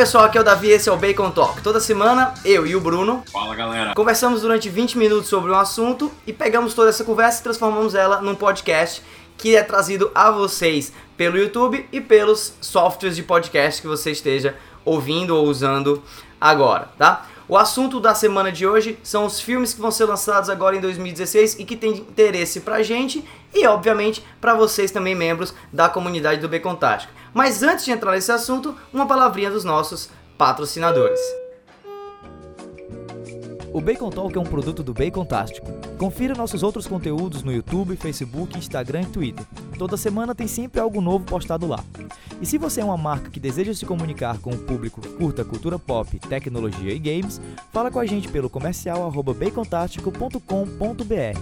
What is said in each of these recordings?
Pessoal, aqui é o Davi, esse é o Bacon Talk. Toda semana, eu e o Bruno Fala galera. conversamos durante 20 minutos sobre um assunto e pegamos toda essa conversa e transformamos ela num podcast que é trazido a vocês pelo YouTube e pelos softwares de podcast que você esteja ouvindo ou usando agora, tá? O assunto da semana de hoje são os filmes que vão ser lançados agora em 2016 e que tem interesse pra gente e, obviamente, pra vocês também, membros da comunidade do Bacon Tático. Mas antes de entrar nesse assunto, uma palavrinha dos nossos patrocinadores. O Bacon Talk é um produto do Bacon Tástico. Confira nossos outros conteúdos no YouTube, Facebook, Instagram e Twitter. Toda semana tem sempre algo novo postado lá. E se você é uma marca que deseja se comunicar com o público que curta cultura pop, tecnologia e games, fala com a gente pelo comercial arroba bacontástico.com.br.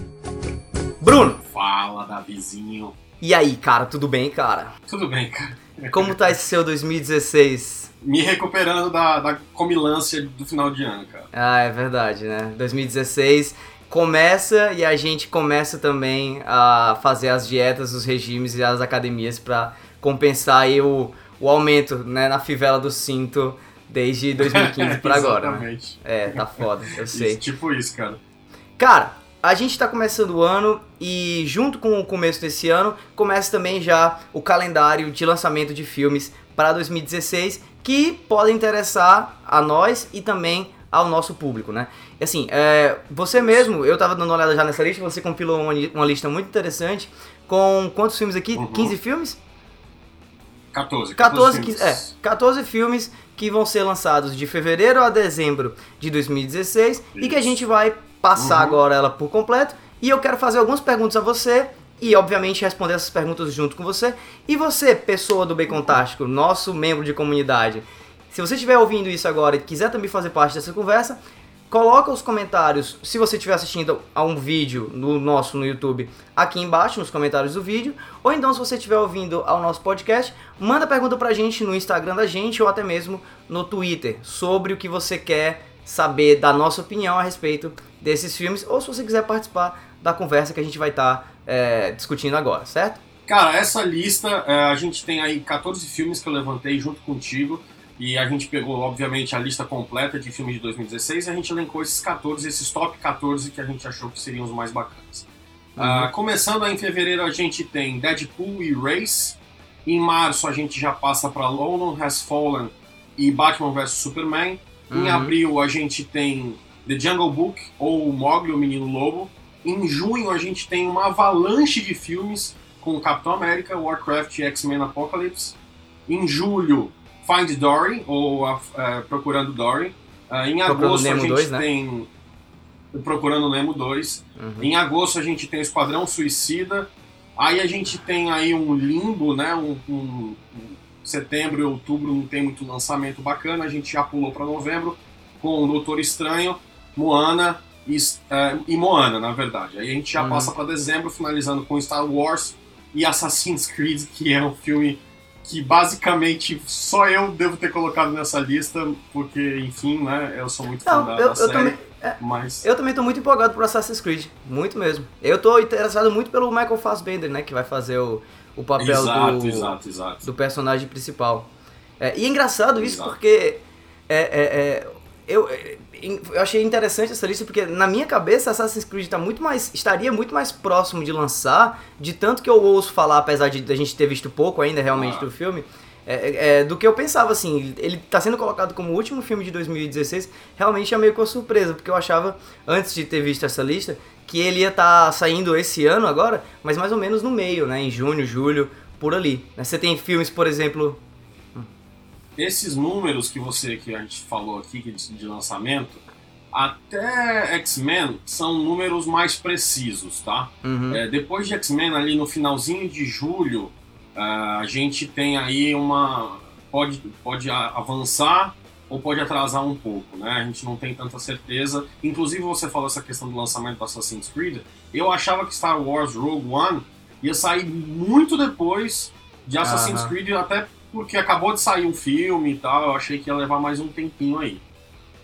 Bruno, Fala Davizinho. E aí, cara, tudo bem, cara? Tudo bem, cara? Como tá esse seu 2016? Me recuperando da, da comilância do final de ano, cara. Ah, é verdade, né? 2016 começa e a gente começa também a fazer as dietas, os regimes e as academias pra compensar aí o, o aumento né, na fivela do cinto desde 2015 pra agora. Né? Exatamente. É, tá foda, eu sei. Isso, tipo isso, cara. Cara, a gente tá começando o ano e junto com o começo desse ano, começa também já o calendário de lançamento de filmes para 2016 que podem interessar a nós e também ao nosso público, né? E Assim, é, você mesmo, eu tava dando uma olhada já nessa lista, você compilou uma, uma lista muito interessante com quantos filmes aqui? Uhum. 15 filmes? 14. 14, filmes. que- é, 14 filmes que vão ser lançados de fevereiro a dezembro de 2016 e que a Isso. gente vai passar Uhum. agora ela por completo. E eu quero fazer algumas perguntas a você e, obviamente, responder essas perguntas junto com você. E você, pessoa do Bacon Tástico, nosso membro de comunidade, se você estiver ouvindo isso agora e quiser também fazer parte dessa conversa, coloca os comentários, se você estiver assistindo a um vídeo no nosso no YouTube, aqui embaixo nos comentários do vídeo, ou então se você estiver ouvindo ao nosso podcast, manda pergunta pra gente no Instagram da gente ou até mesmo no Twitter sobre o que você quer saber da nossa opinião a respeito desses filmes, ou se você quiser participar da conversa que a gente vai estar discutindo agora, certo? Cara, essa lista, é, a gente tem aí 14 filmes que eu levantei junto contigo. E a gente pegou, obviamente, a lista completa de filmes de 2016 e a gente elencou esses 14, esses top 14 que a gente achou que seriam os mais bacanas. Ah, começando aí em fevereiro, a gente tem Deadpool e Race. Em março, a gente já passa para London Has Fallen e Batman vs Superman. Em Uhum. abril, a gente tem The Jungle Book ou Mowgli, o Menino Lobo. Em junho, a gente tem uma avalanche de filmes com Capitão América, Warcraft e X-Men Apocalypse. Em julho, Find Dory, ou a- é, Procurando Dory. Ah, em Procurando agosto, a Nemo gente 2, né? tem Procurando Nemo 2. Uhum. Em agosto a gente tem o Esquadrão Suicida. Aí a gente tem aí um limbo, né? Um, um- um setembro e outubro não tem muito lançamento bacana. A gente já pulou para novembro com o Doutor Estranho, Moana e, eh, e Moana, na verdade. Aí a gente já Uhum. passa para dezembro, finalizando com Star Wars e Assassin's Creed, que é um filme que basicamente só eu devo ter colocado nessa lista, porque, enfim, né? Eu sou muito fã Não, da, eu, da eu série. também. Mas Eu também tô muito empolgado por Assassin's Creed, muito mesmo. Eu tô interessado muito pelo Michael Fassbender, né, que vai fazer o, o papel exato, do, exato, exato. do personagem principal. É, e é engraçado isso porque é, é, é, eu, é, eu achei interessante essa lista porque na minha cabeça Assassin's Creed tá muito mais, estaria muito mais próximo de lançar, de tanto que eu ouço falar, apesar de a gente ter visto pouco ainda realmente Ah. do filme. é, é, é, do que eu pensava, assim, ele tá sendo colocado como o último filme de 2016, realmente é meio que uma surpresa, porque eu achava, antes de ter visto essa lista, que ele ia estar saindo esse ano agora, mas mais ou menos no meio, né, em junho, julho, por ali. né. Você tem filmes, por exemplo, Esses números que você que a gente falou aqui de, lançamento, até X-Men são números mais precisos, tá? uhum, É, depois de X-Men, ali no finalzinho de julho, ah, a gente tem aí uma. Pode, pode avançar ou pode atrasar um pouco, né? A gente não tem tanta certeza. Inclusive, você falou essa questão do lançamento do Assassin's Creed. Eu achava que Star Wars Rogue One ia sair muito depois de Assassin's. Creed, até porque acabou de sair um filme e tal. Eu achei que ia levar mais um tempinho aí.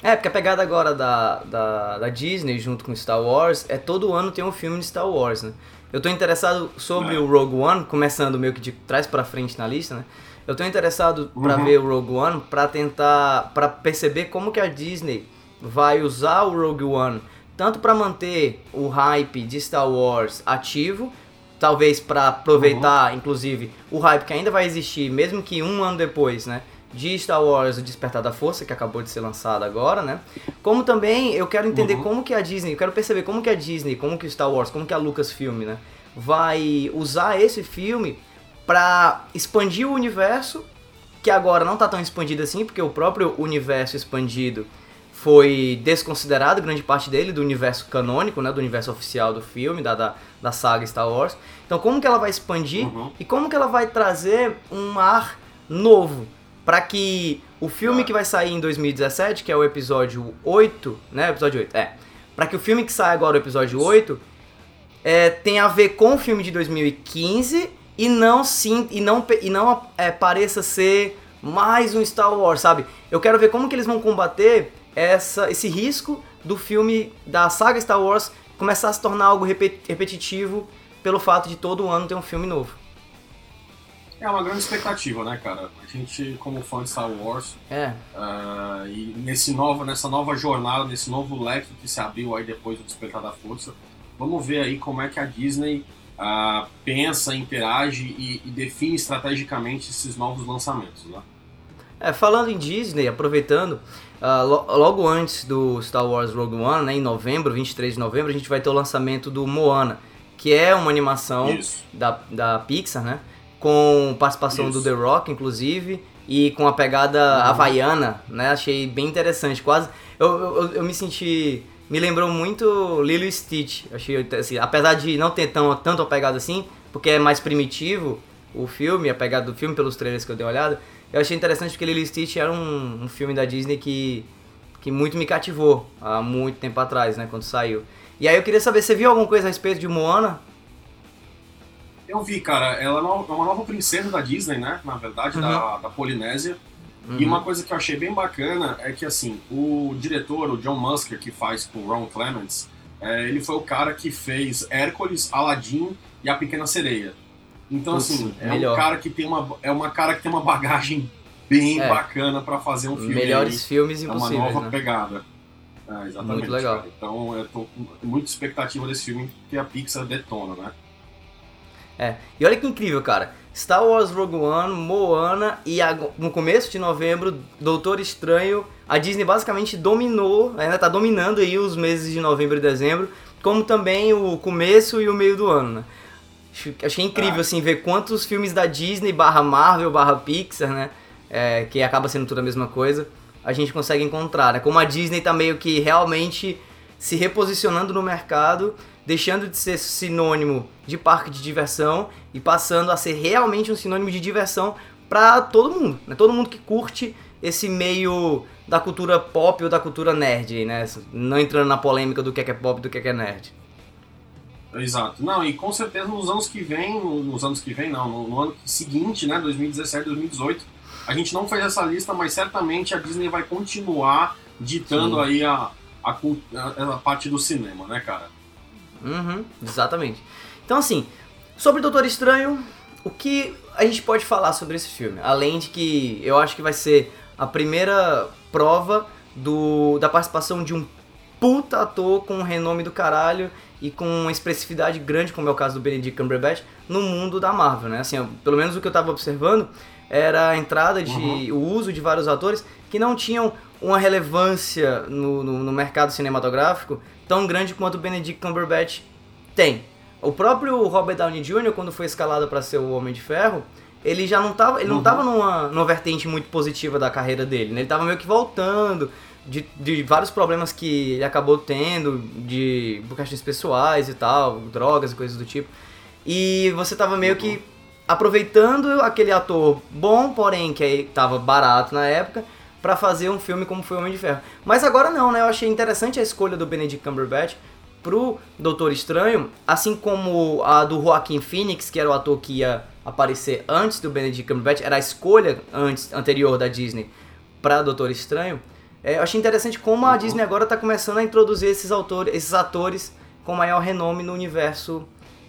É, porque a pegada agora da, da, da Disney junto com Star Wars é todo ano tem um filme de Star Wars, né? Eu tô interessado sobre É. o Rogue One, começando meio que de trás pra frente na lista, né? Eu tô interessado pra Uhum. ver o Rogue One pra tentar, pra perceber como que a Disney vai usar o Rogue One tanto pra manter o hype de Star Wars ativo, talvez pra aproveitar, inclusive, o hype que ainda vai existir, mesmo que um ano depois, né? De Star Wars, o Despertar da Força, que acabou de ser lançado agora, né? Como também eu quero entender Uhum. como que a Disney, eu quero perceber como que a Disney, como que o Star Wars, como que a Lucasfilm, né? Vai usar esse filme pra expandir o universo, que agora não tá tão expandido assim, porque o próprio universo expandido foi desconsiderado, grande parte dele, do universo canônico, né, do universo oficial do filme, da, da, da saga Star Wars. Então como que ela vai expandir Uhum. e como que ela vai trazer um ar novo para que o filme que vai sair em 2017, que é o episódio 8, né, episódio 8, é, para que o filme que sai agora, o episódio 8, é, tem a ver com o filme de 2015 e não sim e não e não é, pareça ser mais um Star Wars, sabe? Eu quero ver como que eles vão combater essa esse risco do filme da saga Star Wars começar a se tornar algo repe- repetitivo pelo fato de todo ano ter um filme novo. É uma grande expectativa, né, cara? A gente, como fã de Star Wars, É, ah, e nesse novo, nessa nova jornada, nesse novo leque que se abriu aí depois do Despertar da Força, vamos ver aí como é que a Disney ah, pensa, interage e, e define estrategicamente esses novos lançamentos, né? É, falando em Disney, aproveitando, ah, lo- logo antes do Star Wars Rogue One, né, em novembro, 23 de novembro, a gente vai ter o lançamento do Moana, que é uma animação Isso. da, da Pixar, né? Com participação Isso. do The Rock, inclusive, e com a pegada havaiana, né? Achei bem interessante, quase... Eu, eu, eu me senti... Me lembrou muito Lilo e Stitch. Achei, assim, apesar de não ter tão, tanto a pegada assim, porque é mais primitivo o filme, a pegada do filme, pelos trailers que eu dei uma olhada, eu achei interessante porque Lilo Stitch era um, um filme da Disney que, que muito me cativou há muito tempo atrás, né? Quando saiu. E aí eu queria saber, você viu alguma coisa a respeito de Moana? Eu vi, cara, ela é uma é uma nova princesa da Disney, né? Na verdade, da, da Polinésia. E uma coisa que eu achei bem bacana é que, assim, o diretor, o John Musker, que faz com o Ron Clements, é, ele foi o cara que fez Hércules, Aladdin e A Pequena Sereia. Então, assim, é é, melhor. um cara que tem uma, é uma cara que tem uma bagagem bem É. bacana pra fazer um filme Melhores aí. filmes É uma nova né? pegada. É, exatamente, Muito legal. cara. Então eu tô com muita expectativa desse filme que a Pixar detona, né? É. E olha que incrível, cara. Star Wars Rogue One, Moana e no começo de novembro, Doutor Estranho. A Disney basicamente dominou, ainda tá dominando aí os meses de novembro e dezembro, como também o começo e o meio do ano, né? Acho- Achei incrível, Ah. assim, ver quantos filmes da Disney barra Marvel barra Pixar, né? é, que acaba sendo tudo a mesma coisa, a gente consegue encontrar, né? Como a Disney tá meio que realmente se reposicionando no mercado, deixando de ser sinônimo de parque de diversão e passando a ser realmente um sinônimo de diversão para todo mundo, né? Todo mundo que curte esse meio da cultura pop ou da cultura nerd, né? Não entrando na polêmica do que é que é pop e do que é que é nerd. Exato. Não, e com certeza nos anos que vem, nos anos que vem não, no, no ano seguinte, né, 2017, 2018, a gente não fez essa lista, mas certamente a Disney vai continuar ditando Sim. aí a, a, a parte do cinema, né, cara? Uhum, exatamente. Então, assim, sobre Doutor Estranho, o que a gente pode falar sobre esse filme? Além de que eu acho que vai ser a primeira prova do, da participação de um puta ator com um renome do caralho e com uma expressividade grande, como é o caso do Benedict Cumberbatch, no mundo da Marvel, né? Assim, pelo menos o que eu tava observando era a entrada de o uso de vários atores que não tinham uma relevância no, no, no mercado cinematográfico tão grande quanto o Benedict Cumberbatch tem. O próprio Robert Downey Jr., quando foi escalado para ser o Homem de Ferro, ele já não tava, ele não Uhum. tava numa, numa vertente muito positiva da carreira dele, né? Ele tava meio que voltando de, de vários problemas que ele acabou tendo, de por questões pessoais e tal, drogas e coisas do tipo. E você tava meio que aproveitando aquele ator bom, porém que aí tava barato na época, pra fazer um filme como foi o Homem de Ferro. Mas agora não, né? Eu achei interessante a escolha do Benedict Cumberbatch pro Doutor Estranho, assim como a do Joaquin Phoenix, que era o ator que ia aparecer antes do Benedict Cumberbatch, era a escolha antes anterior da Disney para Doutor Estranho. É, eu achei interessante como a Uhum. Disney agora tá começando a introduzir esses autores, esses atores com maior renome no universo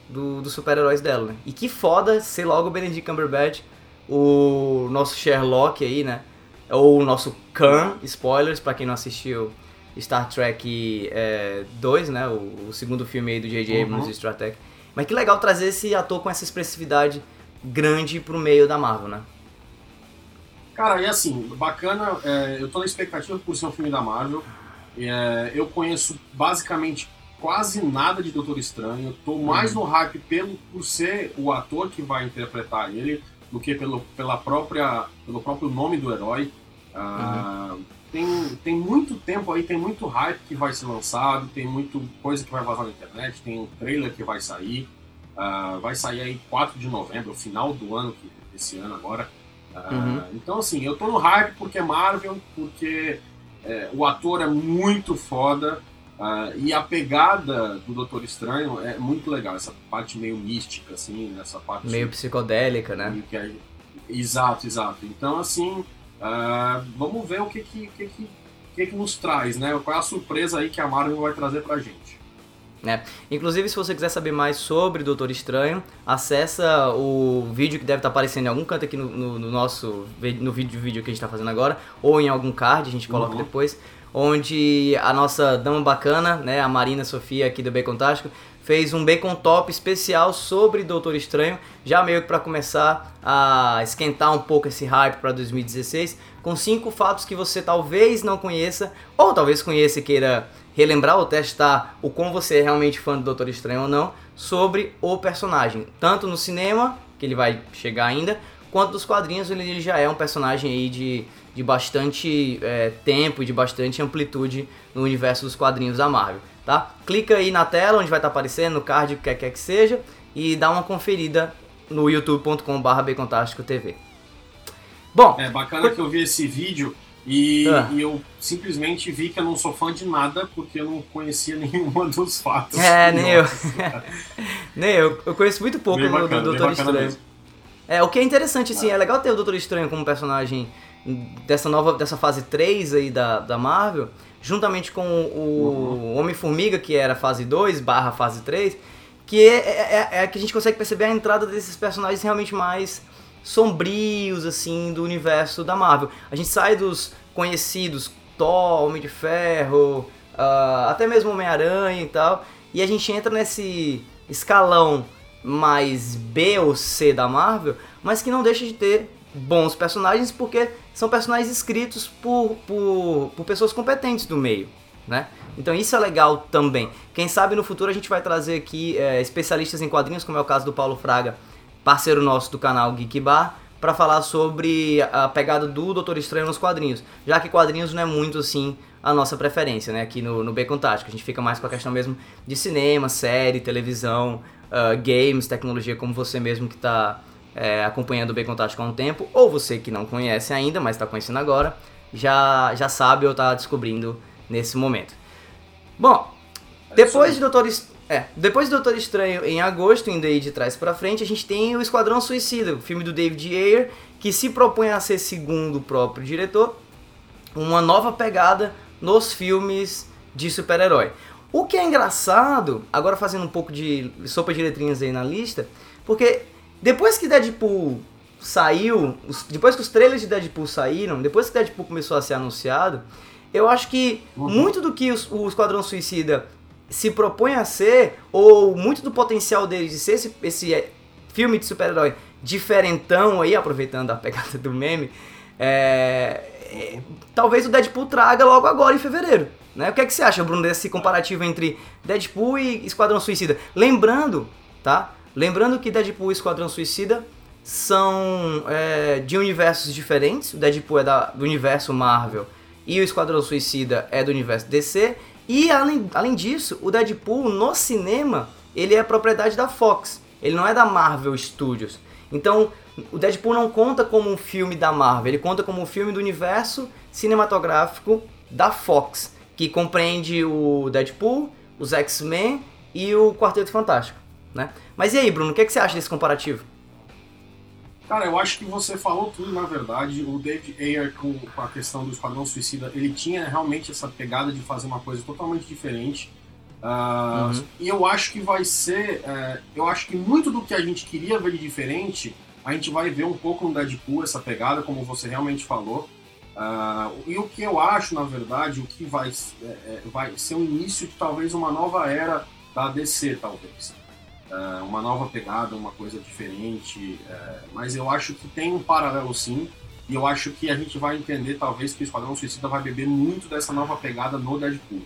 do- dos super-heróis dela, né? E que foda ser logo o Benedict Cumberbatch o nosso Sherlock aí, né? Ou o nosso Khan, spoilers para quem não assistiu Star Trek é, 2, né? O, o, segundo filme aí do J.J. Abrams uhum. Star Trek. Mas que legal trazer esse ator com essa expressividade grande pro meio da Marvel, né? Cara, e assim, bacana, é, eu tô na expectativa por ser um filme da Marvel. É, eu conheço basicamente quase nada de Doutor Estranho. Tô mais uhum. no hype pelo, por ser o ator que vai interpretar ele do que pelo, pela própria, pelo próprio nome do herói. Uh, uhum. tem, tem muito tempo aí, tem muito hype que vai ser lançado, tem muito coisa que vai vazar na internet, tem um trailer que vai sair. Uh, vai sair aí 4 de novembro, final do ano, esse ano agora. Uhum. Ah, então, assim, eu tô no hype porque é Marvel, porque é, o ator é muito foda uh, e a pegada do Doutor Estranho é muito legal, essa parte meio mística, assim, essa parte. Meio psicodélica, né? É... Exato, exato. Então, assim, uh, vamos ver o que que, que, que, que, que nos traz, né? Qual é a surpresa aí que a Marvel vai trazer pra gente. Né? Inclusive, se você quiser saber mais sobre Doutor Estranho, acessa o vídeo que deve estar aparecendo em algum canto aqui no, no, no nosso no vídeo, vídeo que a gente está fazendo agora, ou em algum card, a gente coloca uhum. depois, onde a nossa dama bacana, né, a Marina Sofia aqui do Bacon Tástico, fez um Bacon Top especial sobre Doutor Estranho, já meio que para começar a esquentar um pouco esse hype para 2016, com cinco fatos que você talvez não conheça, ou talvez conheça e queira relembrar ou testar o como você é realmente fã do Doutor Estranho ou não sobre o personagem, tanto no cinema, que ele vai chegar ainda, quanto nos quadrinhos, ele já é um personagem aí de, de bastante é, tempo e de bastante amplitude no universo dos quadrinhos da Marvel, tá? Clica aí na tela onde vai estar tá aparecendo, no card, o que quer que seja, e dá uma conferida no youtube.com.br TV. Bom, é bacana que eu vi esse vídeo e, ah. e, eu simplesmente vi que eu não sou fã de nada porque eu não conhecia nenhuma dos fatos. É, nem eu. nem eu. Eu conheço muito pouco bacana, do, do Doutor Estranho. Mesmo. É, o que é interessante, assim, ah. é legal ter o Doutor Estranho como personagem dessa nova, dessa fase 3 aí da, da Marvel, juntamente com o uhum. Homem-Formiga, que era fase 2 barra fase 3, que é, é, é, é que a gente consegue perceber a entrada desses personagens realmente mais sombrios, assim, do universo da Marvel. A gente sai dos conhecidos, Thor, Homem de Ferro, uh, até mesmo Homem-Aranha e tal, e a gente entra nesse escalão mais B ou C da Marvel, mas que não deixa de ter bons personagens porque são personagens escritos por, por, por pessoas competentes do meio, né? Então isso é legal também. Quem sabe no futuro a gente vai trazer aqui é, especialistas em quadrinhos, como é o caso do Paulo Fraga, parceiro nosso do canal Geek Bar, para falar sobre a pegada do Doutor Estranho nos quadrinhos, já que quadrinhos não é muito assim a nossa preferência, né, aqui no, no Bacon Tático. A gente fica mais com a questão mesmo de cinema, série, televisão, uh, games, tecnologia, como você mesmo que está é, acompanhando o Bacon Tático há um tempo, ou você que não conhece ainda, mas está conhecendo agora, já, já sabe ou está descobrindo nesse momento. Bom, depois de Doutor Estranho é, depois do Doutor Estranho, em agosto, indo aí de trás para frente, a gente tem o Esquadrão Suicida, o filme do David Ayer, que se propõe a ser, segundo o próprio diretor, uma nova pegada nos filmes de super-herói. O que é engraçado, agora fazendo um pouco de sopa de letrinhas aí na lista, porque depois que Deadpool saiu, depois que os trailers de Deadpool saíram, depois que Deadpool começou a ser anunciado, eu acho que uhum. muito do que o Esquadrão Suicida se propõe a ser, ou muito do potencial dele de ser esse, esse é, filme de super-herói diferentão aí, aproveitando a pegada do meme, é, é, talvez o Deadpool traga logo agora em fevereiro. Né? O que é que você acha, Bruno, desse comparativo entre Deadpool e Esquadrão Suicida? Lembrando, tá? Lembrando que Deadpool e Esquadrão Suicida são é, de universos diferentes. O Deadpool é da, do universo Marvel e o Esquadrão Suicida é do universo DC. E além, além disso, o Deadpool no cinema, ele é propriedade da Fox. Ele não é da Marvel Studios. Então, o Deadpool não conta como um filme da Marvel, ele conta como um filme do universo cinematográfico da Fox, que compreende o Deadpool, os X-Men e o Quarteto Fantástico, né? Mas e aí, Bruno, o que, é que você acha desse comparativo? Cara, eu acho que você falou tudo, na verdade. O David Ayer, com, a questão do Esquadrão Suicida, ele tinha realmente essa pegada de fazer uma coisa totalmente diferente. Uh, uhum. E eu acho que vai ser. Uh, eu acho que muito do que a gente queria ver de diferente a gente vai ver um pouco no Deadpool essa pegada, como você realmente falou. Uh, e o que eu acho, na verdade, o que vai, é, é, vai ser o início de talvez uma nova era da DC, talvez. Uh, uma nova pegada, uma coisa diferente. Uh, mas eu acho que tem um paralelo sim. E eu acho que a gente vai entender, talvez, que o Esquadrão Suicida vai beber muito dessa nova pegada no Deadpool.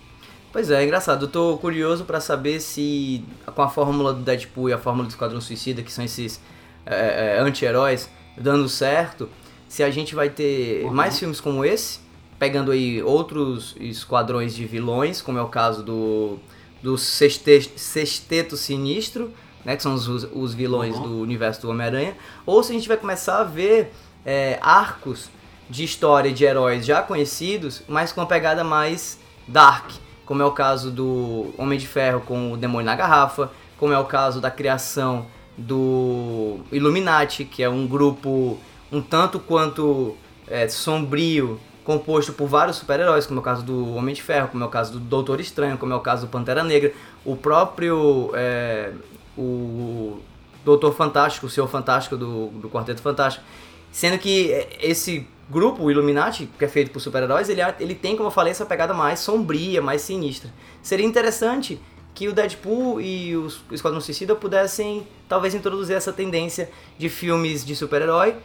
Pois é, é engraçado. Eu tô curioso para saber se com a fórmula do Deadpool e a fórmula do Esquadrão Suicida, que são esses é, é, anti-heróis, dando certo, se a gente vai ter uhum. mais filmes como esse, pegando aí outros esquadrões de vilões, como é o caso do, do Sexteto, Sexteto Sinistro, né, que são os, os vilões uhum. do universo do Homem-Aranha, ou se a gente vai começar a ver é, arcos de história de heróis já conhecidos, mas com uma pegada mais dark, como é o caso do Homem de Ferro com o Demônio na Garrafa, como é o caso da criação do Illuminati, que é um grupo um tanto quanto é, sombrio, composto por vários super-heróis, como é o caso do Homem de Ferro, como é o caso do Doutor Estranho, como é o caso do Pantera Negra, o próprio é, o Doutor Fantástico, o Senhor Fantástico do, do Quarteto Fantástico. Sendo que esse grupo, o Illuminati, que é feito por super-heróis, ele, ele tem, como eu falei, essa pegada mais sombria, mais sinistra. Seria interessante que o Deadpool e o Esquadrão Suicida pudessem talvez introduzir essa tendência de filmes de super-herói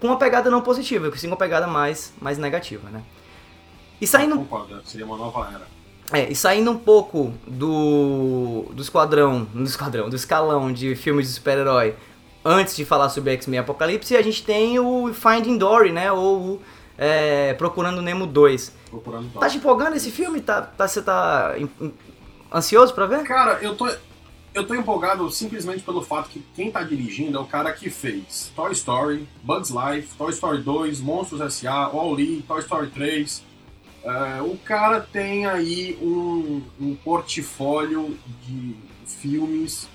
com uma pegada não positiva, sim uma pegada mais, mais negativa, né? E saindo... Concordo, seria uma nova era. É, e saindo um pouco do, do esquadrão, do esquadrão, do escalão de filmes de super-herói, antes de falar sobre X-Men Apocalipse, a gente tem o Finding Dory, né? Ou o é, Procurando Nemo 2. Procurando Tá te empolgando esse filme? Tá, tá, você tá ansioso pra ver? Cara, eu tô, eu tô empolgado simplesmente pelo fato que quem tá dirigindo é o cara que fez Toy Story, Bugs Life, Toy Story 2, Monstros S.A., Wall-E, Toy Story 3. Uh, o cara tem aí um, um portfólio de filmes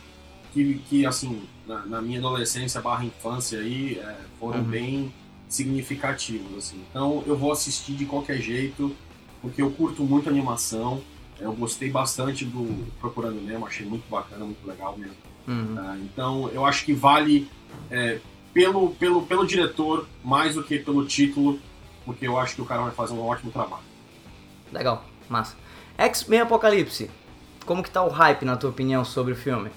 que, que assim, na, na minha adolescência barra infância aí, é, foram uhum. bem significativos, assim. Então eu vou assistir de qualquer jeito, porque eu curto muito animação. Eu gostei bastante do Procurando Nemo, achei muito bacana, muito legal mesmo. Uhum. Uh, então eu acho que vale é, pelo, pelo, pelo diretor mais do que pelo título, porque eu acho que o cara vai fazer um ótimo trabalho. Legal, massa. X-Men Apocalipse, como que tá o hype na tua opinião sobre o filme?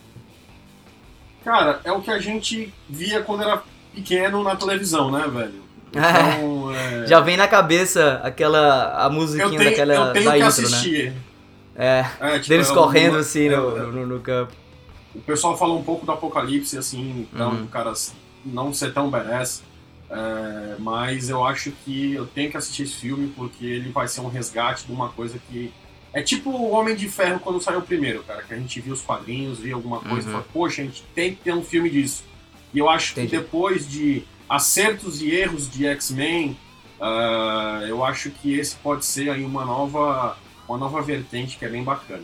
Cara, é o que a gente via quando era pequeno na televisão, né, velho? Então, é... Já vem na cabeça aquela a musiquinha eu tenho, daquela eu tenho da que intro, assistir. né? É, é tipo, deles correndo uma, assim no, é, no, no, campo. O pessoal falou um pouco do Apocalipse, assim, então uhum. o cara não ser tão badass. É, mas eu acho que eu tenho que assistir esse filme porque ele vai ser um resgate de uma coisa que. É tipo o Homem de Ferro quando saiu o primeiro, cara, que a gente viu os quadrinhos, via alguma coisa uhum. e falou, poxa, a gente tem que ter um filme disso. E eu acho Entendi. que depois de acertos e erros de X-Men, uh, eu acho que esse pode ser aí uma nova uma nova vertente que é bem bacana.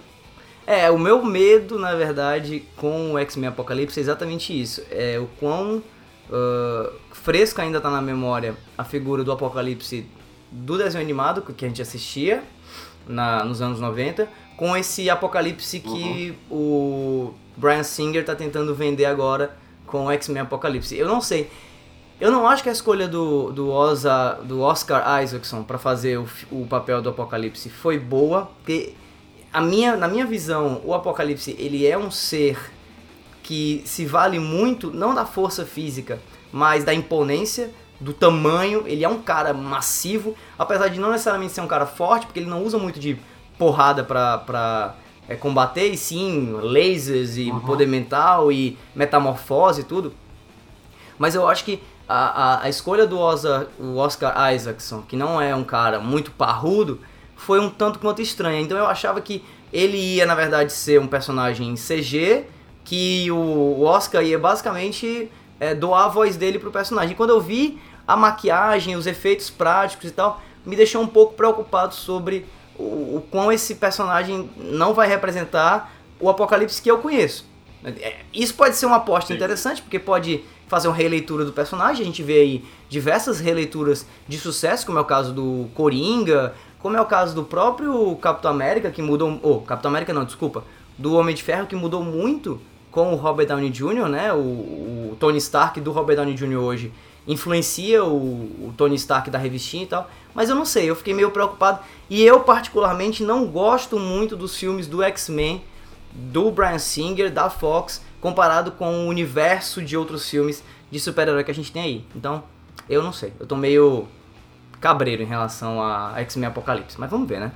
É, o meu medo, na verdade, com o X-Men Apocalipse é exatamente isso. É o quão uh, fresca ainda tá na memória a figura do Apocalipse do desenho animado que a gente assistia na, nos anos 90, com esse Apocalipse que uhum. o Brian Singer tá tentando vender agora com o X-Men Apocalipse. Eu não sei. Eu não acho que a escolha do, do, Oza, do Oscar Isaacson para fazer o, o papel do Apocalipse foi boa, porque a minha, na minha visão, o Apocalipse ele é um ser que se vale muito, não da força física, mas da imponência, do tamanho. Ele é um cara massivo, apesar de não necessariamente ser um cara forte, porque ele não usa muito de porrada pra, pra é, combater, e sim lasers e uhum. poder mental e metamorfose e tudo. Mas eu acho que a, a, a escolha do Oscar, Oscar Isaacson, que não é um cara muito parrudo, foi um tanto quanto estranha. Então eu achava que ele ia, na verdade, ser um personagem CG, que o Oscar ia basicamente é, doar a voz dele pro personagem. E quando eu vi a maquiagem, os efeitos práticos e tal, me deixou um pouco preocupado sobre o, o quão esse personagem não vai representar o apocalipse que eu conheço. É, isso pode ser uma aposta Sim. interessante, porque pode fazer uma releitura do personagem. A gente vê aí diversas releituras de sucesso, como é o caso do Coringa, como é o caso do próprio Capitão América, que mudou. Oh, Capitão América não, desculpa. Do Homem de Ferro, que mudou muito com o Robert Downey Jr., né? O, o Tony Stark do Robert Downey Jr. hoje influencia o, o, Tony Stark da revistinha e tal. Mas eu não sei, eu fiquei meio preocupado. E eu, particularmente, não gosto muito dos filmes do X-Men, do Brian Singer, da Fox, comparado com o universo de outros filmes de super-herói que a gente tem aí. Então, eu não sei. Eu tô meio cabreiro em relação a X-Men Apocalipse. Mas vamos ver, né?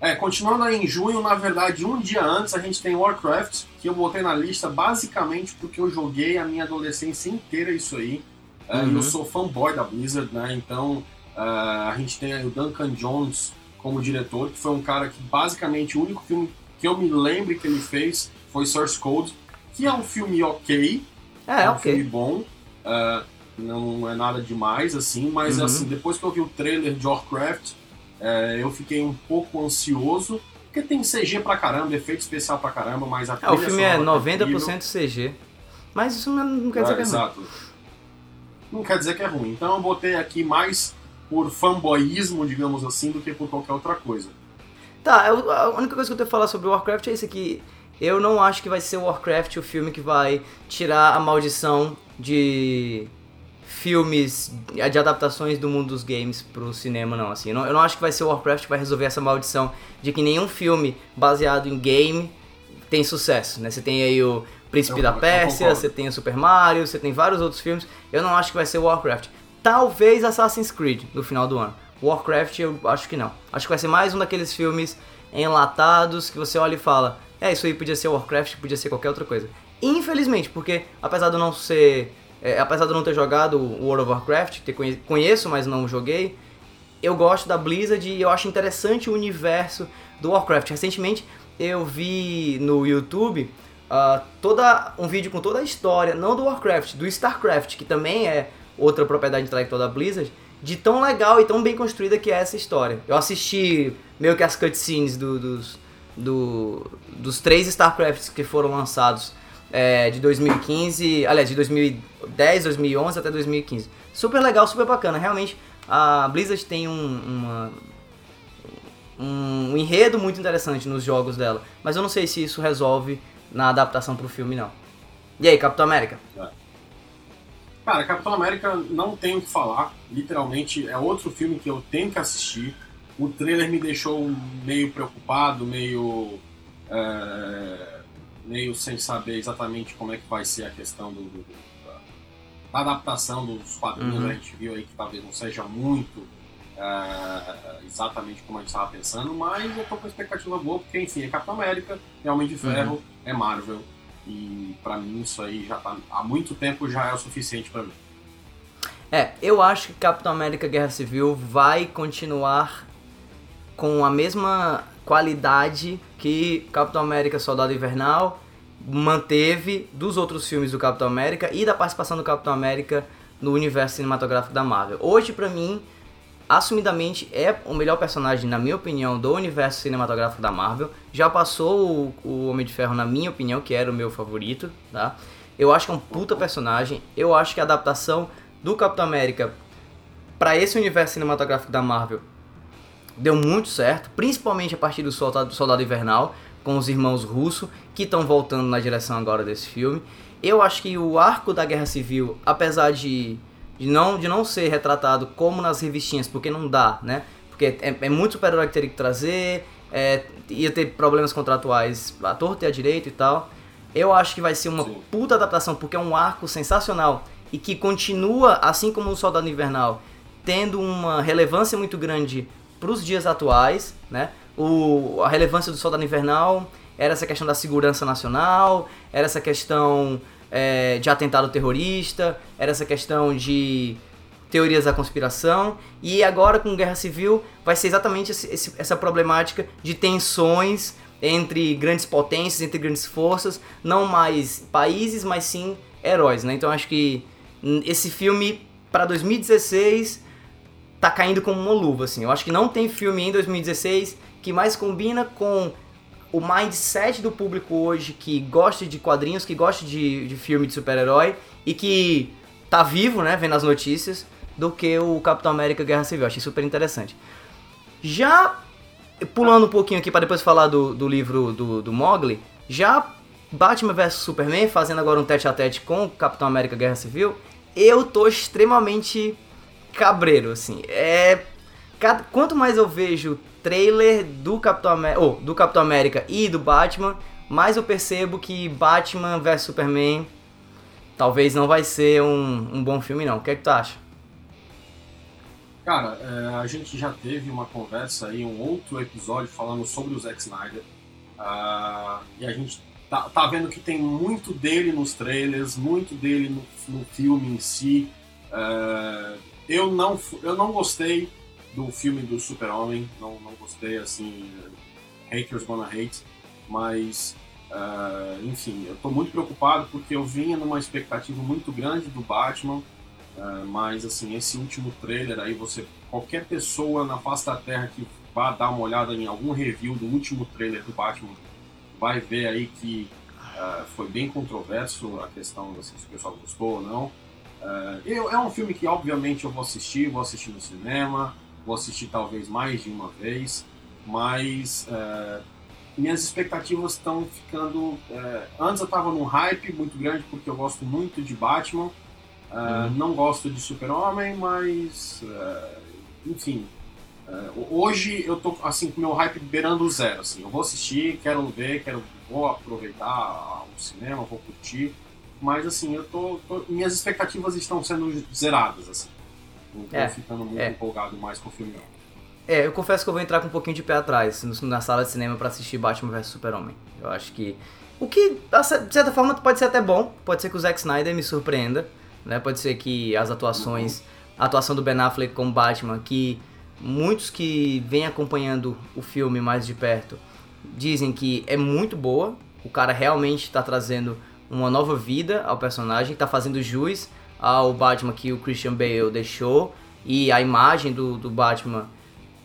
É, continuando aí em junho, na verdade, um dia antes, a gente tem Warcraft, que eu botei na lista basicamente porque eu joguei a minha adolescência inteira isso aí. É, uhum. Eu sou fanboy da Blizzard, né? Então uh, a gente tem aí o Duncan Jones como diretor, que foi um cara que basicamente o único filme que eu me lembro que ele fez foi Source Code, que é um filme ok, é, é um okay. filme bom, uh, não é nada demais assim, mas uhum. assim depois que eu vi o trailer de Warcraft é, eu fiquei um pouco ansioso, porque tem CG pra caramba, efeito especial pra caramba, mas a é, O filme é 90% tá CG. Mas isso não, quer dizer é, que é exato. ruim. Não quer dizer que é ruim. Então eu botei aqui mais por fanboyismo, digamos assim, do que por qualquer outra coisa. Tá, eu, a única coisa que eu tenho que falar sobre Warcraft é isso aqui. Eu não acho que vai ser Warcraft o filme que vai tirar a maldição de filmes de adaptações do mundo dos games pro cinema, não. Assim, eu não, eu não acho que vai ser o Warcraft que vai resolver essa maldição de que nenhum filme baseado em game tem sucesso, né? Você tem aí o Príncipe eu, da Pérsia, você tem o Super Mario, você tem vários outros filmes. Eu não acho que vai ser o Warcraft. Talvez Assassin's Creed no final do ano. Warcraft eu acho que não. Acho que vai ser mais um daqueles filmes enlatados que você olha e fala: "É, isso aí podia ser Warcraft, podia ser qualquer outra coisa". Infelizmente, porque apesar de não ser é, apesar de eu não ter jogado World of Warcraft, ter conheço, mas não joguei, eu gosto da Blizzard e eu acho interessante o universo do Warcraft. Recentemente eu vi no YouTube uh, toda, um vídeo com toda a história, não do Warcraft, do StarCraft, que também é outra propriedade intelectual da Blizzard, de tão legal e tão bem construída que é essa história. Eu assisti meio que as cutscenes do, dos, do, dos três StarCrafts que foram lançados é, de 2015, aliás, de 2010, 2011 até 2015. Super legal, super bacana. Realmente, a Blizzard tem um, uma, um enredo muito interessante nos jogos dela. Mas eu não sei se isso resolve na adaptação pro filme, não. E aí, Capitão América? É. Cara, Capitão América não tenho o que falar. Literalmente, é outro filme que eu tenho que assistir. O trailer me deixou meio preocupado, meio. É meio sem saber exatamente como é que vai ser a questão do, do da adaptação dos quadrinhos. Uhum. A gente viu aí que talvez não seja muito uh, exatamente como a gente estava pensando, mas eu tô com expectativa boa, porque enfim, é Capitão América, é Homem de. Ferro, uhum. é Marvel. E para mim isso aí já tá há muito tempo já é o suficiente para mim. É, eu acho que Capitão América Guerra Civil vai continuar com a mesma qualidade que Capitão América Soldado Invernal manteve dos outros filmes do Capitão América e da participação do Capitão América no universo cinematográfico da Marvel. Hoje, para mim, assumidamente é o melhor personagem, na minha opinião, do universo cinematográfico da Marvel. Já passou o, o Homem de Ferro, na minha opinião, que era o meu favorito, tá? Eu acho que é um puta personagem. Eu acho que a adaptação do Capitão América para esse universo cinematográfico da Marvel deu muito certo, principalmente a partir do Soldado, do Soldado Invernal, com os irmãos russos, que estão voltando na direção agora desse filme. Eu acho que o arco da Guerra Civil, apesar de, de, não, de não ser retratado como nas revistinhas, porque não dá, né? Porque é, é muito super-herói que teria que trazer, é, ia ter problemas contratuais à torta e à direita e tal. Eu acho que vai ser uma Sim. puta adaptação, porque é um arco sensacional e que continua, assim como o Soldado Invernal, tendo uma relevância muito grande para os dias atuais, né? O, a relevância do Soldado Invernal era essa questão da segurança nacional, era essa questão é, de atentado terrorista, era essa questão de teorias da conspiração, e agora com Guerra Civil vai ser exatamente esse, esse, essa problemática de tensões entre grandes potências, entre grandes forças, não mais países, mas sim heróis, né? Então acho que esse filme para 2016 tá caindo como uma luva, assim. Eu acho que não tem filme em 2016 que mais combina com o mindset do público hoje que gosta de quadrinhos, que gosta de, de filme de super-herói e que tá vivo, né, vendo as notícias, do que o Capitão América Guerra Civil. Achei super interessante. Já pulando um pouquinho aqui para depois falar do, do livro do, do Mogli, já Batman vs Superman, fazendo agora um tete a tete com o Capitão América Guerra Civil, eu tô extremamente cabreiro, assim. É. Quanto mais eu vejo trailer do Capitão, América, oh, do Capitão América e do Batman, mais eu percebo que Batman vs Superman talvez não vai ser um, um bom filme, não. O que é que tu acha? Cara, é, a gente já teve uma conversa aí, um outro episódio falando sobre o Zack Snyder. Uh, e a gente tá, tá vendo que tem muito dele nos trailers, muito dele no, no filme em si. Uh, eu, não, eu não gostei do filme do Super-Homem, não, não gostei, assim, haters gonna hate, mas, uh, enfim, eu tô muito preocupado porque eu vinha numa expectativa muito grande do Batman, uh, mas, assim, esse último trailer aí, você, qualquer pessoa na face da Terra que vá dar uma olhada em algum review do último trailer do Batman, vai ver aí que uh, foi bem controverso a questão assim, se o pessoal gostou ou não. Uh, é um filme que, obviamente, eu vou assistir, vou assistir no cinema, vou assistir talvez mais de uma vez, mas uh, minhas expectativas estão ficando. Uh, antes eu estava num hype muito grande porque eu gosto muito de Batman, uh, não gosto de Super-Homem, mas. enfim. hoje eu tô assim com meu hype beirando o zero. Assim, eu vou assistir, quero ver, quero, vou aproveitar o cinema, vou curtir. Mas assim, eu tô, tô minhas expectativas estão sendo zeradas. Assim. Não tô é, ficando muito é. empolgado mais com o filme. É, eu confesso que eu vou entrar com um pouquinho de pé atrás na sala de cinema para assistir Batman vs Super-Homem. Eu acho que. O que, de certa forma, pode ser até bom. Pode ser que o Zack Snyder me surpreenda. Né? Pode ser que as atuações. A atuação do Ben Affleck como Batman, que muitos que vêm acompanhando o filme mais de perto dizem que é muito boa. O cara realmente está trazendo uma nova vida ao personagem, está fazendo jus ao Batman que o Christian Bale deixou e a imagem do, do Batman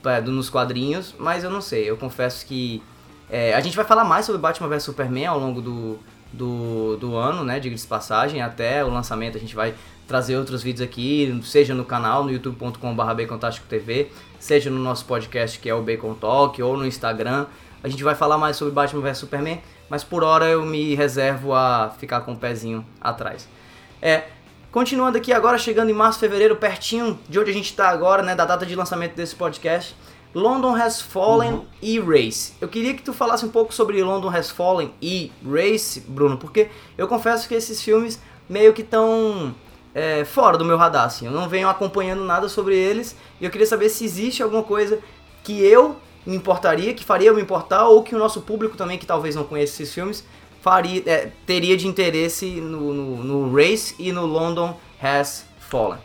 é, do, nos quadrinhos, mas eu não sei, eu confesso que é, a gente vai falar mais sobre Batman vs Superman ao longo do, do, do ano, né, diga de passagem, até o lançamento a gente vai trazer outros vídeos aqui, seja no canal, no youtube.com.br TV, seja no nosso podcast que é o Bacon Talk, ou no Instagram, a gente vai falar mais sobre Batman vs Superman, mas por hora eu me reservo a ficar com o pezinho atrás. É, Continuando aqui agora, chegando em março, fevereiro, pertinho de onde a gente está agora, né, da data de lançamento desse podcast. London Has Fallen uhum. e Race. Eu queria que tu falasse um pouco sobre London Has Fallen e Race, Bruno, porque eu confesso que esses filmes meio que estão é, fora do meu radar, assim. Eu não venho acompanhando nada sobre eles e eu queria saber se existe alguma coisa que eu importaria, que faria eu me importar, ou que o nosso público também, que talvez não conheça esses filmes, faria, é, teria de interesse no, no, no, Race e no London Has Fallen.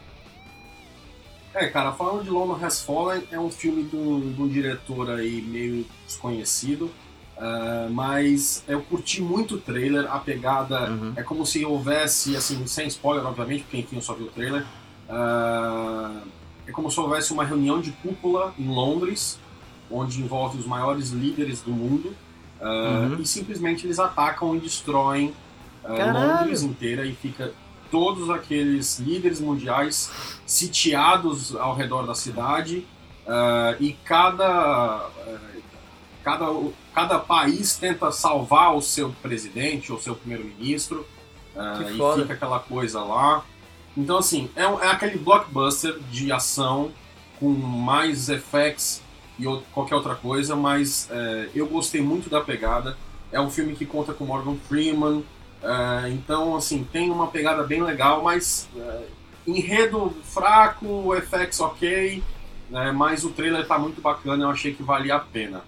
É, cara, falando de London Has Fallen, é um filme de um, de um diretor aí meio desconhecido, uh, mas eu curti muito o trailer, a pegada uhum. é como se houvesse, assim, sem spoiler, obviamente, porque enfim eu só vi o trailer, uh, é como se houvesse uma reunião de cúpula em Londres, onde envolve os maiores líderes do mundo, Uh, uhum. E simplesmente eles atacam e destroem uh, Londres inteira e fica todos aqueles líderes mundiais sitiados ao redor da cidade uh, e cada, cada, cada país tenta salvar o seu presidente ou seu primeiro-ministro e fica aquela coisa lá. Então, assim, é, é aquele blockbuster de ação com mais effects e qualquer outra coisa, mas é, eu gostei muito da pegada. É um filme que conta com Morgan Freeman, é, então assim tem uma pegada bem legal, mas é, enredo fraco, effects ok, né, mas o trailer tá muito bacana, eu achei que valia a pena.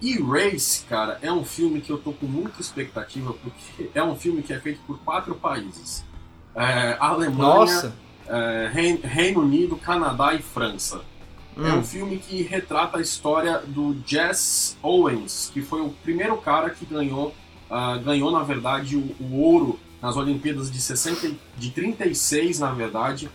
E Race, cara, é um filme que eu tô com muita expectativa, porque é um filme que é feito por quatro países: é, Alemanha, é, Reino Unido, Canadá e França. Hum. É um filme que retrata a história do Jess Owens, que foi o primeiro cara que ganhou, uh, ganhou na verdade, o, o, ouro nas Olimpíadas de 60, de 36, na verdade,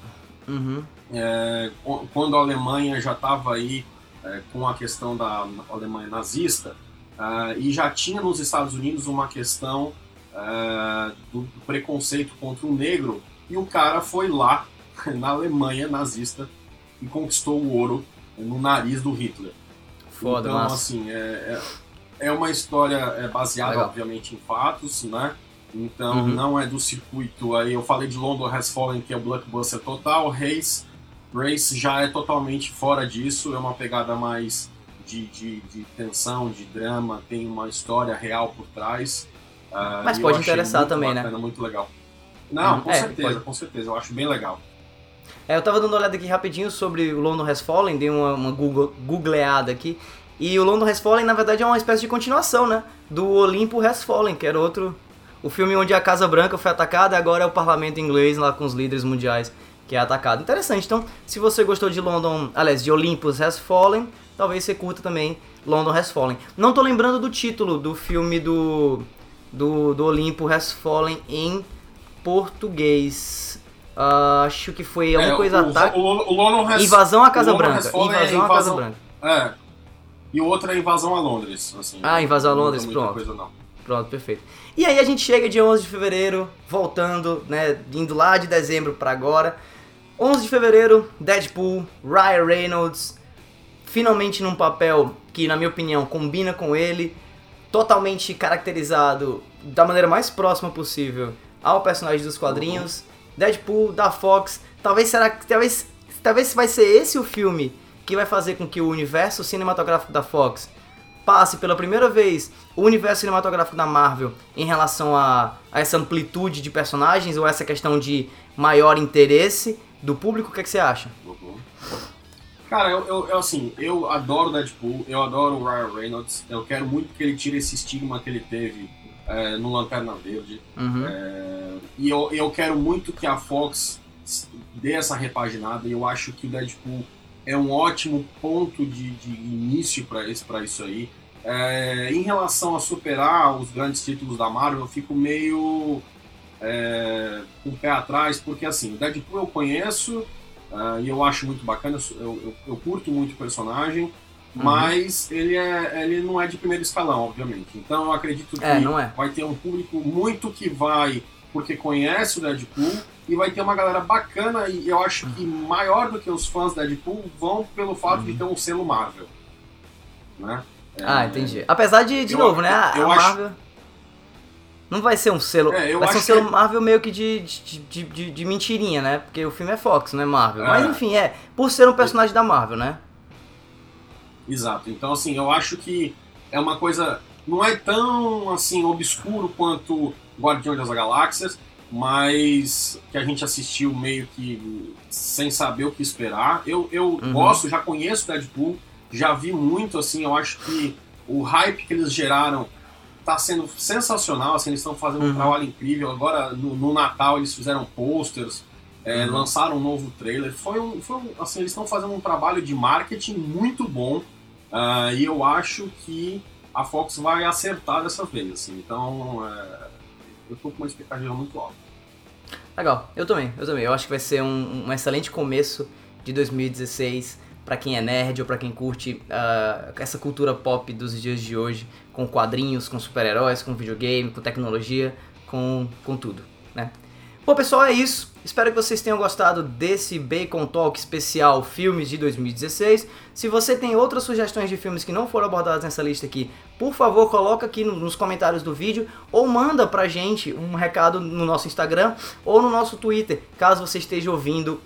uhum. é, quando a Alemanha já estava aí é, com a questão da Alemanha nazista, uh, e já tinha nos Estados Unidos uma questão uh, do preconceito contra o negro, e o cara foi lá na Alemanha nazista e conquistou o ouro no nariz do Hitler. Foda, então, massa. assim, é, é, é uma história é, baseada, Legal. obviamente, em fatos, né? Então Uhum. não é do circuito aí. Eu falei de London Has Fallen, que é o blockbuster total. Race, Race já é totalmente fora disso. É uma pegada mais de, de, de tensão, de drama. Tem uma história real por trás. Ah, Mas e pode interessar também, né? bacana, Muito legal. Não, Uhum. com É, certeza, pode. com certeza. Eu acho bem legal. É, eu tava dando uma olhada aqui rapidinho sobre o London Has Fallen, dei uma, uma Google, googleada aqui. E o London Has Fallen, na verdade, é uma espécie de continuação, né? Do Olimpo Has Fallen, que era outro. O filme onde a Casa Branca foi atacada e agora é o parlamento inglês lá com os líderes mundiais que é atacado. Interessante. Então, se você gostou de London, aliás, de Olympus Has Fallen, talvez você curta também London Has Fallen. Não tô lembrando do título do filme do do, do Olimpo Has Fallen em português. Ah, acho que foi alguma É, coisa o, ataque. o, o London Has Invasão à Casa o Branca. Fallen é Invasão à Casa invasão- Branca. É. E o outro é Invasão a Londres. Assim, Ah, Invasão a Londres, pronto. Coisa. Pronto, perfeito. E aí a gente chega dia 11 de fevereiro, voltando, né, indo lá de dezembro pra agora. 11 de fevereiro, Deadpool, Ryan Reynolds, finalmente num papel que, na minha opinião, combina com ele, totalmente caracterizado da maneira mais próxima possível ao personagem dos quadrinhos. Deadpool, da Fox, talvez será talvez talvez vai ser esse o filme que vai fazer com que o universo cinematográfico da Fox passe pela primeira vez o universo cinematográfico da Marvel em relação a, a essa amplitude de personagens ou essa questão de maior interesse do público. O que, é que você acha? Cara, eu, eu, eu, assim, eu adoro Deadpool, eu adoro o Ryan Reynolds, eu quero muito que ele tire esse estigma que ele teve é, no Lanterna Verde. Uhum. É, e eu, eu quero muito que a Fox dê essa repaginada, e eu acho que o Deadpool é um ótimo ponto de, de início para isso, pra isso aí. É, em relação a superar os grandes títulos da Marvel, eu fico meio é, com o pé atrás, porque assim, o Deadpool eu conheço ah, e eu acho muito bacana, eu, eu, eu curto muito o personagem, Uhum. mas ele, é, ele não é de primeiro escalão, obviamente. Então eu acredito que É, é. vai ter um público muito que vai porque conhece o Deadpool e vai ter uma galera bacana e eu acho que maior do que os fãs do Deadpool vão pelo fato de ter um selo Marvel. Né? É, Ah, entendi. Apesar de, de eu- novo, né? A, eu a acho- Marvel. Não vai ser um selo. É, vai ser um acho selo que- Marvel meio que de, de, de, de- de mentirinha, né? Porque o filme é Fox, não é Marvel. É. Mas enfim, é. Por ser um personagem da Marvel, né? Exato. Então, assim, eu acho que é uma coisa. Não é tão assim obscuro quanto Guardiões das Galáxias, mas que a gente assistiu meio que sem saber o que esperar. Eu, eu Uhum. gosto, já conheço Deadpool, já vi muito, assim, eu acho que o hype que eles geraram tá sendo sensacional, assim, eles estão fazendo um Uhum. trabalho incrível. Agora, no, no Natal, eles fizeram posters, é, Uhum. lançaram um novo trailer. Foi um, foi um- assim, eles estão fazendo um trabalho de marketing muito bom. Ah, e eu acho que a Fox vai acertar dessa vez, assim. Então, é, eu tô com uma expectativa muito alta. Legal, eu também, eu também. Eu acho que vai ser um, um excelente começo de 2016 pra quem é nerd ou pra quem curte ah, essa cultura pop dos dias de hoje, com quadrinhos, com super-heróis, com videogame, com tecnologia, com, com tudo? Bom, pessoal, é isso. Espero que vocês tenham gostado desse Bacon Talk especial Filmes de 2016. Se você tem outras sugestões de filmes que não foram abordados nessa lista aqui, por favor, coloca aqui no- nos comentários do vídeo ou manda pra gente um recado no nosso Instagram ou no nosso Twitter, caso você esteja ouvindo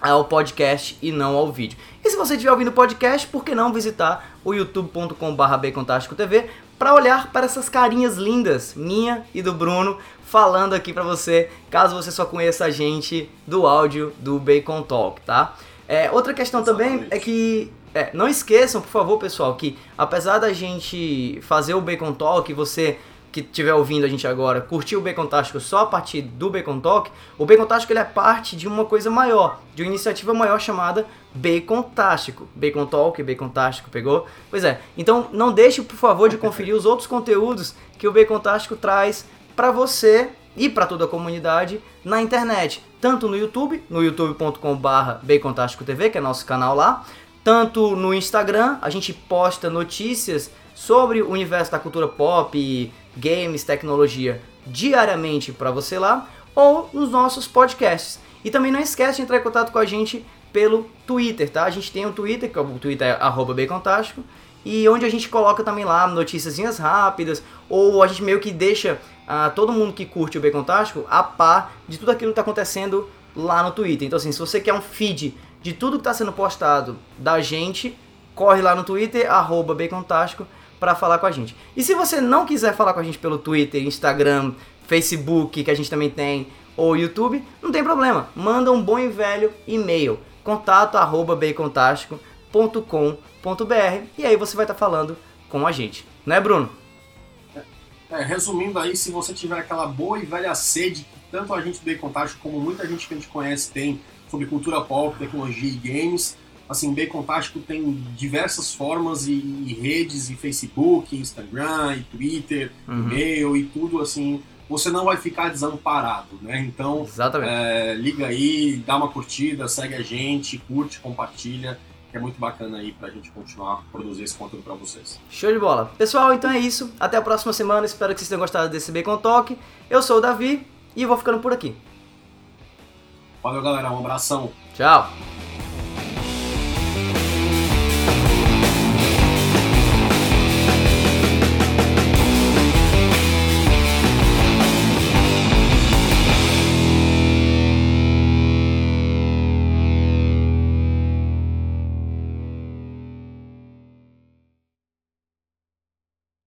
ao podcast e não ao vídeo. E se você estiver ouvindo o podcast, por que não visitar o youtube.com.br TV para olhar para essas carinhas lindas, minha e do Bruno, falando aqui para você, caso você só conheça a gente do áudio do Bacon Talk, tá? É, outra questão também é que é, não esqueçam, por favor, pessoal, que apesar da gente fazer o Bacon Talk, você que estiver ouvindo a gente agora, curtir o Bacon Tástico só a partir do Bacon Talk, o Bacon Tástico ele é parte de uma coisa maior, de uma iniciativa maior chamada Bacon Tástico. Bacon Talk, Bacon Tástico, pegou? Pois é. Então não deixe, por favor, de conferir os outros conteúdos que o Bacon Tástico traz para você e para toda a comunidade na internet, tanto no YouTube, no youtube.com/barra TV, que é nosso canal lá, tanto no Instagram, a gente posta notícias sobre o universo da cultura pop, games, tecnologia diariamente para você lá, ou nos nossos podcasts. E também não esquece de entrar em contato com a gente pelo Twitter, tá? A gente tem um Twitter, que é o Twitter é bacontástico, e onde a gente coloca também lá notícias rápidas, ou a gente meio que deixa uh, todo mundo que curte o Bacon Tático a par de tudo aquilo que está acontecendo lá no Twitter. Então assim, se você quer um feed de tudo que está sendo postado da gente, corre lá no Twitter, arroba Bacontástico, para falar com a gente. E se você não quiser falar com a gente pelo Twitter, Instagram, Facebook, que a gente também tem, ou YouTube, não tem problema. Manda um bom e velho e-mail, contato arroba bacontástico.com.br e aí você vai estar tá falando com a gente. Né, Bruno? É, resumindo aí, se você tiver aquela boa e velha sede que tanto a gente do Bacontástico como muita gente que a gente conhece tem sobre cultura pop, tecnologia e games, assim, Bacon Tático tem diversas formas e, e, redes, e Facebook, Instagram, e Twitter, uhum. e-mail e tudo assim. Você não vai ficar desamparado, né? Então, é, liga aí, dá uma curtida, segue a gente, curte, compartilha, que é muito bacana aí pra gente continuar a produzir esse conteúdo pra vocês. Show de bola. Pessoal, então é isso. Até a próxima semana. Espero que vocês tenham gostado desse Bacon Talk. Eu sou o Davi e vou ficando por aqui. Valeu, galera. Um abração. Tchau.